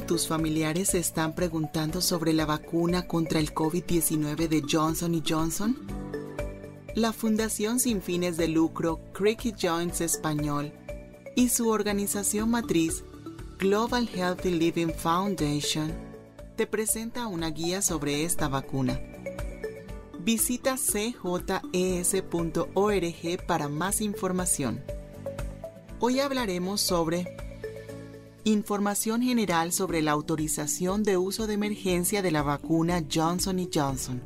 tus familiares se están preguntando sobre la vacuna contra el COVID-19 de Johnson Johnson? La Fundación sin fines de lucro Cricket Joints Español y su organización matriz Global Healthy Living Foundation te presenta una guía sobre esta vacuna. Visita cjes.org para más información. Hoy hablaremos sobre Información general sobre la autorización de uso de emergencia de la vacuna Johnson Johnson.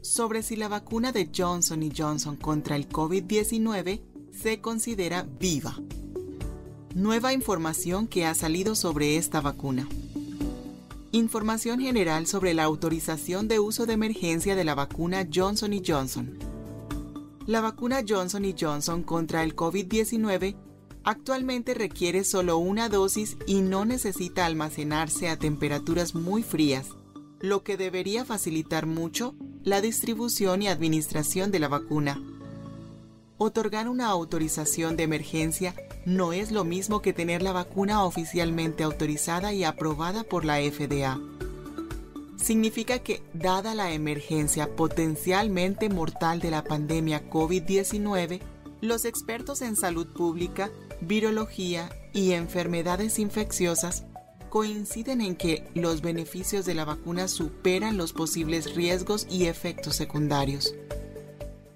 Sobre si la vacuna de Johnson Johnson contra el COVID-19 se considera viva. Nueva información que ha salido sobre esta vacuna. Información general sobre la autorización de uso de emergencia de la vacuna Johnson Johnson. La vacuna Johnson Johnson contra el COVID-19 Actualmente requiere solo una dosis y no necesita almacenarse a temperaturas muy frías, lo que debería facilitar mucho la distribución y administración de la vacuna. Otorgar una autorización de emergencia no es lo mismo que tener la vacuna oficialmente autorizada y aprobada por la FDA. Significa que, dada la emergencia potencialmente mortal de la pandemia COVID-19, los expertos en salud pública virología y enfermedades infecciosas coinciden en que los beneficios de la vacuna superan los posibles riesgos y efectos secundarios.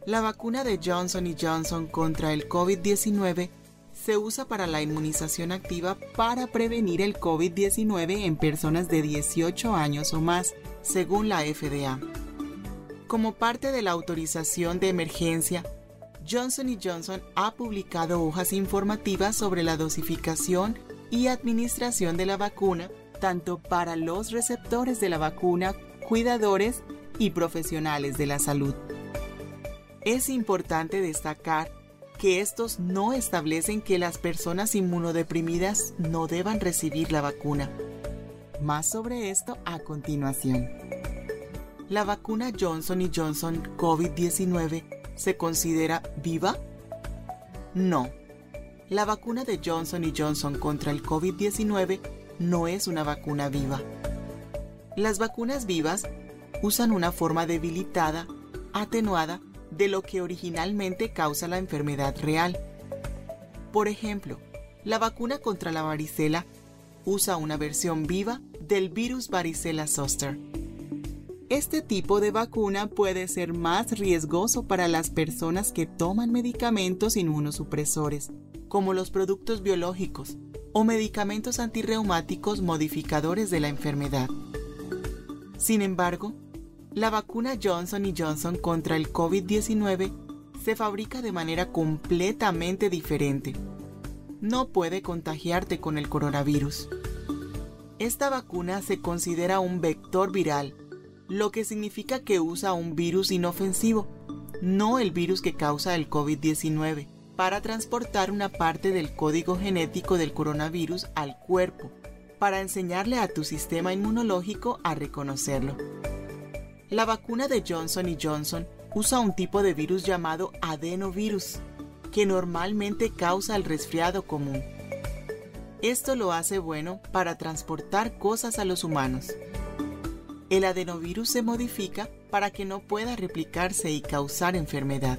La vacuna de Johnson Johnson contra el COVID-19 se usa para la inmunización activa para prevenir el COVID-19 en personas de 18 años o más, según la FDA. Como parte de la autorización de emergencia, Johnson Johnson ha publicado hojas informativas sobre la dosificación y administración de la vacuna, tanto para los receptores de la vacuna, cuidadores y profesionales de la salud. Es importante destacar que estos no establecen que las personas inmunodeprimidas no deban recibir la vacuna. Más sobre esto a continuación. La vacuna Johnson Johnson COVID-19 se considera viva? No. La vacuna de Johnson Johnson contra el COVID-19 no es una vacuna viva. Las vacunas vivas usan una forma debilitada, atenuada, de lo que originalmente causa la enfermedad real. Por ejemplo, la vacuna contra la varicela usa una versión viva del virus varicela zoster este tipo de vacuna puede ser más riesgoso para las personas que toman medicamentos inmunosupresores, como los productos biológicos o medicamentos antirreumáticos modificadores de la enfermedad. Sin embargo, la vacuna Johnson Johnson contra el COVID-19 se fabrica de manera completamente diferente. No puede contagiarte con el coronavirus. Esta vacuna se considera un vector viral lo que significa que usa un virus inofensivo, no el virus que causa el COVID-19, para transportar una parte del código genético del coronavirus al cuerpo, para enseñarle a tu sistema inmunológico a reconocerlo. La vacuna de Johnson Johnson usa un tipo de virus llamado adenovirus, que normalmente causa el resfriado común. Esto lo hace bueno para transportar cosas a los humanos el adenovirus se modifica para que no pueda replicarse y causar enfermedad.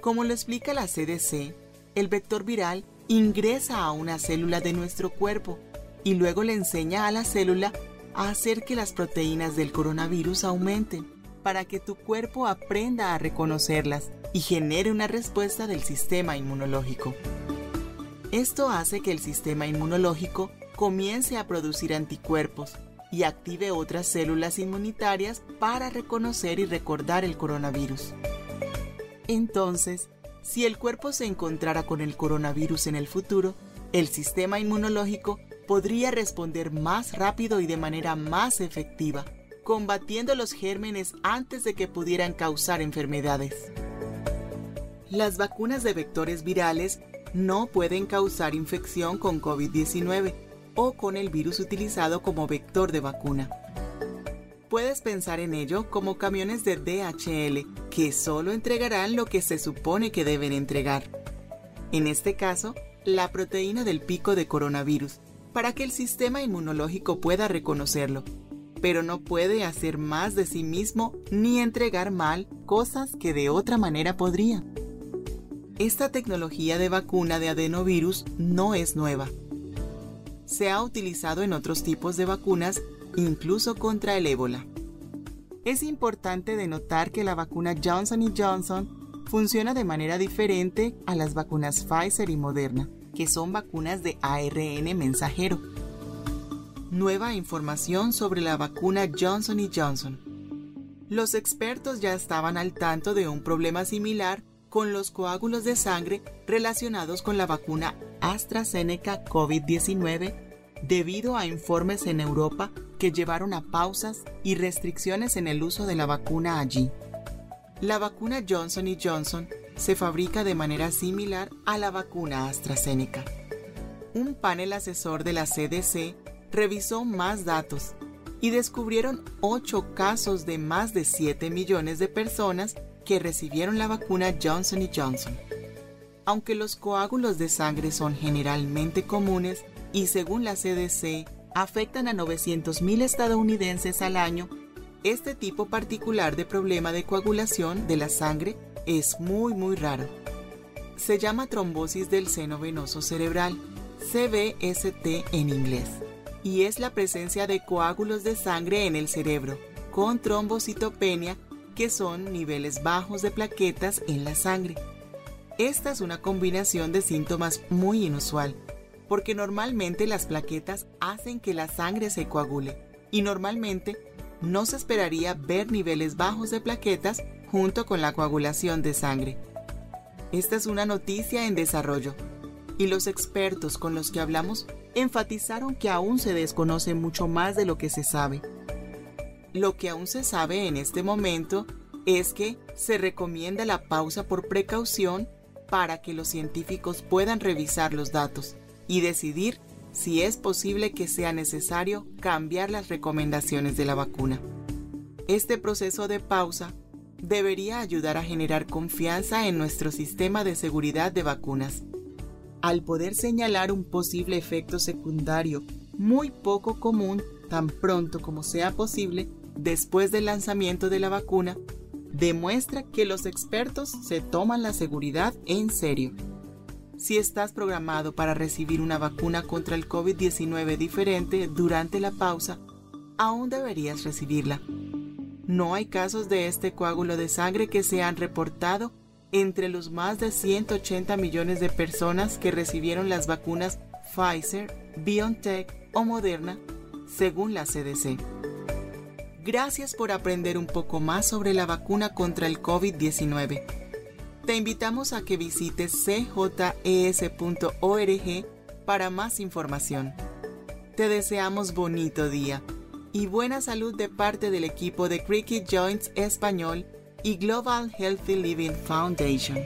Como lo explica la CDC, el vector viral ingresa a una célula de nuestro cuerpo y luego le enseña a la célula a hacer que las proteínas del coronavirus aumenten para que tu cuerpo aprenda a reconocerlas y genere una respuesta del sistema inmunológico. Esto hace que el sistema inmunológico comience a producir anticuerpos y active otras células inmunitarias para reconocer y recordar el coronavirus. Entonces, si el cuerpo se encontrara con el coronavirus en el futuro, el sistema inmunológico podría responder más rápido y de manera más efectiva, combatiendo los gérmenes antes de que pudieran causar enfermedades. Las vacunas de vectores virales no pueden causar infección con COVID-19 o con el virus utilizado como vector de vacuna. Puedes pensar en ello como camiones de DHL que solo entregarán lo que se supone que deben entregar. En este caso, la proteína del pico de coronavirus, para que el sistema inmunológico pueda reconocerlo, pero no puede hacer más de sí mismo ni entregar mal cosas que de otra manera podría. Esta tecnología de vacuna de adenovirus no es nueva. Se ha utilizado en otros tipos de vacunas, incluso contra el ébola. Es importante denotar que la vacuna Johnson Johnson funciona de manera diferente a las vacunas Pfizer y Moderna, que son vacunas de ARN mensajero. Nueva información sobre la vacuna Johnson Johnson. Los expertos ya estaban al tanto de un problema similar con los coágulos de sangre relacionados con la vacuna AstraZeneca COVID-19 debido a informes en Europa que llevaron a pausas y restricciones en el uso de la vacuna allí. La vacuna Johnson Johnson se fabrica de manera similar a la vacuna AstraZeneca. Un panel asesor de la CDC revisó más datos y descubrieron 8 casos de más de 7 millones de personas que recibieron la vacuna Johnson Johnson. Aunque los coágulos de sangre son generalmente comunes y según la CDC afectan a 900.000 estadounidenses al año, este tipo particular de problema de coagulación de la sangre es muy muy raro. Se llama trombosis del seno venoso cerebral, CVST en inglés, y es la presencia de coágulos de sangre en el cerebro, con trombocitopenia, que son niveles bajos de plaquetas en la sangre. Esta es una combinación de síntomas muy inusual, porque normalmente las plaquetas hacen que la sangre se coagule y normalmente no se esperaría ver niveles bajos de plaquetas junto con la coagulación de sangre. Esta es una noticia en desarrollo y los expertos con los que hablamos enfatizaron que aún se desconoce mucho más de lo que se sabe. Lo que aún se sabe en este momento es que se recomienda la pausa por precaución para que los científicos puedan revisar los datos y decidir si es posible que sea necesario cambiar las recomendaciones de la vacuna. Este proceso de pausa debería ayudar a generar confianza en nuestro sistema de seguridad de vacunas. Al poder señalar un posible efecto secundario muy poco común tan pronto como sea posible después del lanzamiento de la vacuna, demuestra que los expertos se toman la seguridad en serio. Si estás programado para recibir una vacuna contra el COVID-19 diferente durante la pausa, aún deberías recibirla. No hay casos de este coágulo de sangre que se han reportado entre los más de 180 millones de personas que recibieron las vacunas Pfizer, BioNTech o Moderna, según la CDC. Gracias por aprender un poco más sobre la vacuna contra el COVID-19 te invitamos a que visites cjes.org para más información. Te deseamos bonito día y buena salud de parte del equipo de Cricket Joints Español y Global Healthy Living Foundation.